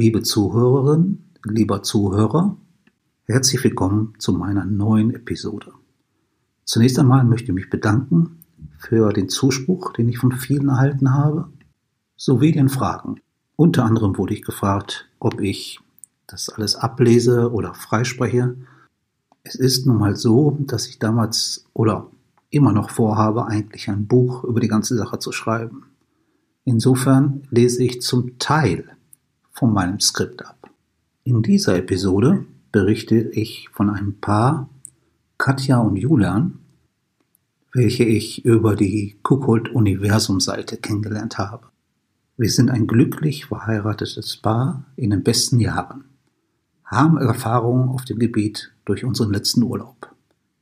Liebe Zuhörerin, lieber Zuhörer, herzlich willkommen zu meiner neuen Episode. Zunächst einmal möchte ich mich bedanken für den Zuspruch, den ich von vielen erhalten habe, sowie den Fragen. Unter anderem wurde ich gefragt, ob ich das alles ablese oder freispreche. Es ist nun mal so, dass ich damals oder immer noch vorhabe, eigentlich ein Buch über die ganze Sache zu schreiben. Insofern lese ich zum Teil von meinem Skript ab. In dieser Episode berichte ich von einem Paar, Katja und Julian, welche ich über die Kuckold-Universum-Seite kennengelernt habe. Wir sind ein glücklich verheiratetes Paar in den besten Jahren, haben Erfahrungen auf dem Gebiet durch unseren letzten Urlaub.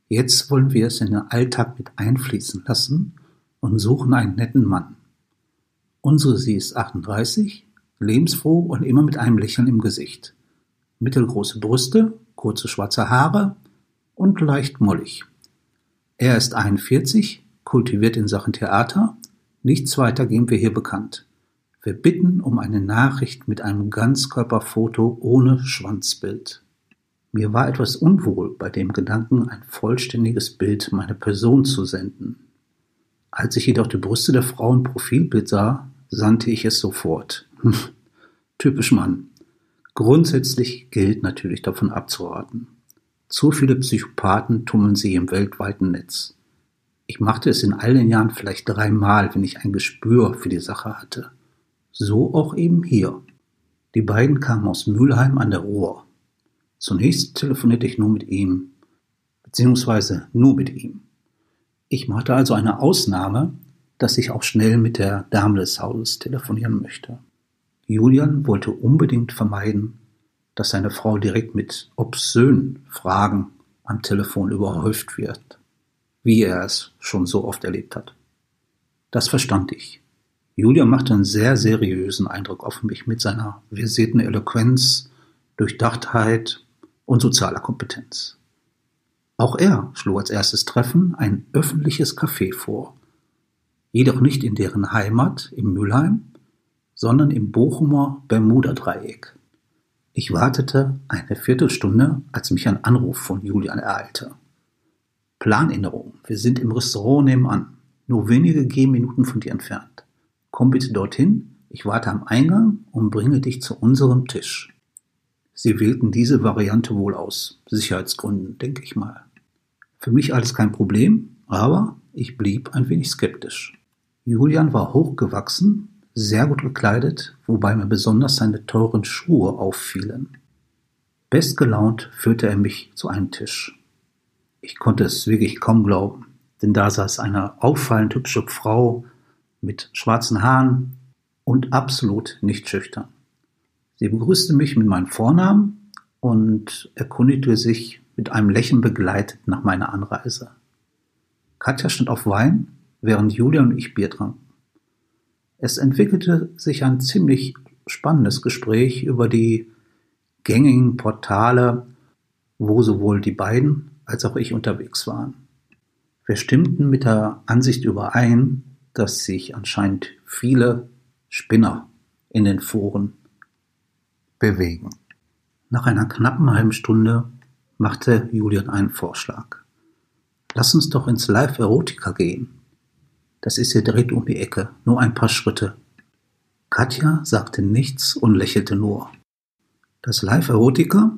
Jetzt wollen wir es in den Alltag mit einfließen lassen und suchen einen netten Mann. Unsere sie ist 38, lebensfroh und immer mit einem Lächeln im Gesicht. Mittelgroße Brüste, kurze schwarze Haare und leicht mollig. Er ist 41, kultiviert in Sachen Theater. Nichts weiter geben wir hier bekannt. Wir bitten um eine Nachricht mit einem Ganzkörperfoto ohne Schwanzbild. Mir war etwas unwohl bei dem Gedanken, ein vollständiges Bild meiner Person zu senden. Als ich jedoch die Brüste der Frau im Profilbild sah, sandte ich es sofort. Typisch Mann. Grundsätzlich gilt natürlich davon abzuraten. Zu viele Psychopathen tummeln sich im weltweiten Netz. Ich machte es in all den Jahren vielleicht dreimal, wenn ich ein Gespür für die Sache hatte. So auch eben hier. Die beiden kamen aus Mülheim an der Ruhr. Zunächst telefonierte ich nur mit ihm, beziehungsweise nur mit ihm. Ich machte also eine Ausnahme, dass ich auch schnell mit der Dame des Hauses telefonieren möchte. Julian wollte unbedingt vermeiden, dass seine Frau direkt mit obszönen Fragen am Telefon überhäuft wird, wie er es schon so oft erlebt hat. Das verstand ich. Julian machte einen sehr seriösen Eindruck auf mich mit seiner versierten Eloquenz, Durchdachtheit und sozialer Kompetenz. Auch er schlug als erstes Treffen ein öffentliches Café vor, jedoch nicht in deren Heimat im Mülheim, sondern im Bochumer Bermuda-Dreieck. Ich wartete eine Viertelstunde, als mich ein Anruf von Julian ereilte. Planänderung. Wir sind im Restaurant nebenan. Nur wenige Gehminuten von dir entfernt. Komm bitte dorthin. Ich warte am Eingang und bringe dich zu unserem Tisch. Sie wählten diese Variante wohl aus Sicherheitsgründen, denke ich mal. Für mich alles kein Problem, aber ich blieb ein wenig skeptisch. Julian war hochgewachsen, sehr gut gekleidet, wobei mir besonders seine teuren Schuhe auffielen. Bestgelaunt führte er mich zu einem Tisch. Ich konnte es wirklich kaum glauben, denn da saß eine auffallend hübsche Frau mit schwarzen Haaren und absolut nicht schüchtern. Sie begrüßte mich mit meinem Vornamen und erkundigte sich mit einem Lächeln begleitet nach meiner Anreise. Katja stand auf Wein, während Julia und ich Bier tranken. Es entwickelte sich ein ziemlich spannendes Gespräch über die gängigen Portale, wo sowohl die beiden als auch ich unterwegs waren. Wir stimmten mit der Ansicht überein, dass sich anscheinend viele Spinner in den Foren bewegen. Nach einer knappen halben Stunde machte Julian einen Vorschlag. Lass uns doch ins Live Erotica gehen. Das ist hier direkt um die Ecke, nur ein paar Schritte. Katja sagte nichts und lächelte nur. Das Live Erotica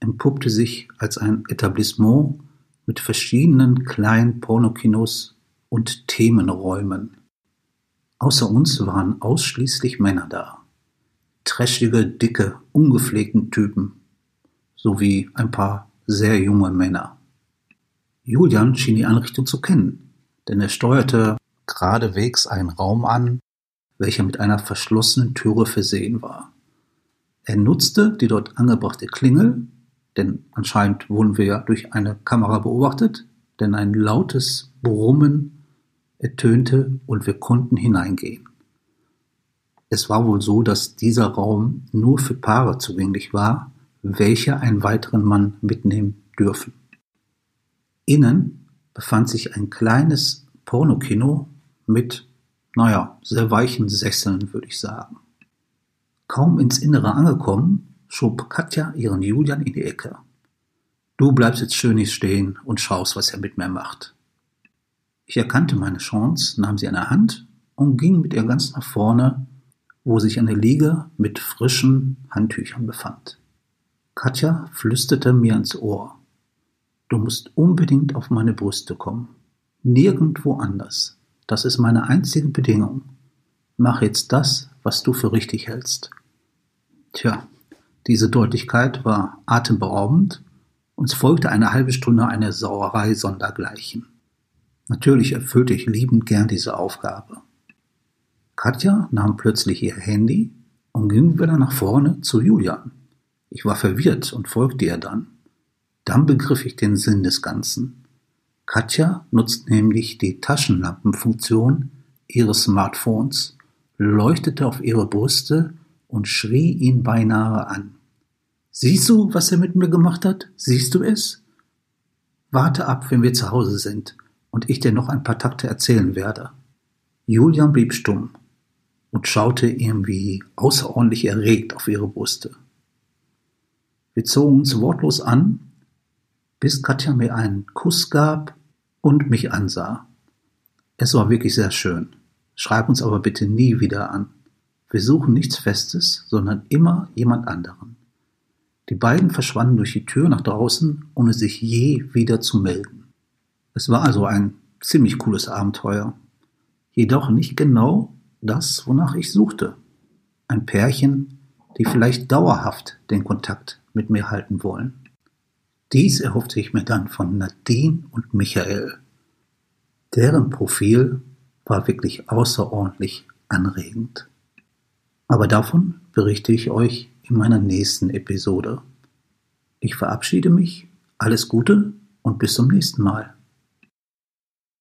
empuppte sich als ein Etablissement mit verschiedenen kleinen Pornokinos und Themenräumen. Außer uns waren ausschließlich Männer da. Trashige, dicke, ungepflegten Typen. Sowie ein paar sehr junge Männer. Julian schien die Einrichtung zu kennen, denn er steuerte geradewegs einen Raum an, welcher mit einer verschlossenen Türe versehen war. Er nutzte die dort angebrachte Klingel, denn anscheinend wurden wir ja durch eine Kamera beobachtet, denn ein lautes Brummen ertönte und wir konnten hineingehen. Es war wohl so, dass dieser Raum nur für Paare zugänglich war, welche einen weiteren Mann mitnehmen dürfen. Innen befand sich ein kleines Pornokino mit, naja, sehr weichen Sesseln, würde ich sagen. Kaum ins Innere angekommen, schob Katja ihren Julian in die Ecke. Du bleibst jetzt schön nicht stehen und schaust, was er mit mir macht. Ich erkannte meine Chance, nahm sie an der Hand und ging mit ihr ganz nach vorne, wo sich eine Liege mit frischen Handtüchern befand. Katja flüsterte mir ins Ohr. Du musst unbedingt auf meine Brüste kommen. Nirgendwo anders. Das ist meine einzige Bedingung. Mach jetzt das, was du für richtig hältst. Tja, diese Deutlichkeit war atemberaubend uns folgte eine halbe Stunde eine Sauerei sondergleichen. Natürlich erfüllte ich liebend gern diese Aufgabe. Katja nahm plötzlich ihr Handy und ging wieder nach vorne zu Julian. Ich war verwirrt und folgte ihr dann. Dann begriff ich den Sinn des Ganzen. Katja nutzt nämlich die Taschenlampenfunktion ihres Smartphones, leuchtete auf ihre Brüste und schrie ihn beinahe an. Siehst du, was er mit mir gemacht hat? Siehst du es? Warte ab, wenn wir zu Hause sind und ich dir noch ein paar Takte erzählen werde. Julian blieb stumm und schaute irgendwie außerordentlich erregt auf ihre Brüste. Wir zogen uns wortlos an, bis Katja mir einen Kuss gab und mich ansah. Es war wirklich sehr schön. Schreib uns aber bitte nie wieder an. Wir suchen nichts Festes, sondern immer jemand anderen. Die beiden verschwanden durch die Tür nach draußen, ohne sich je wieder zu melden. Es war also ein ziemlich cooles Abenteuer. Jedoch nicht genau das, wonach ich suchte. Ein Pärchen, die vielleicht dauerhaft den Kontakt mit mir halten wollen. Dies erhoffte ich mir dann von Nadine und Michael. Deren Profil war wirklich außerordentlich anregend. Aber davon berichte ich euch in meiner nächsten Episode. Ich verabschiede mich, alles Gute und bis zum nächsten Mal.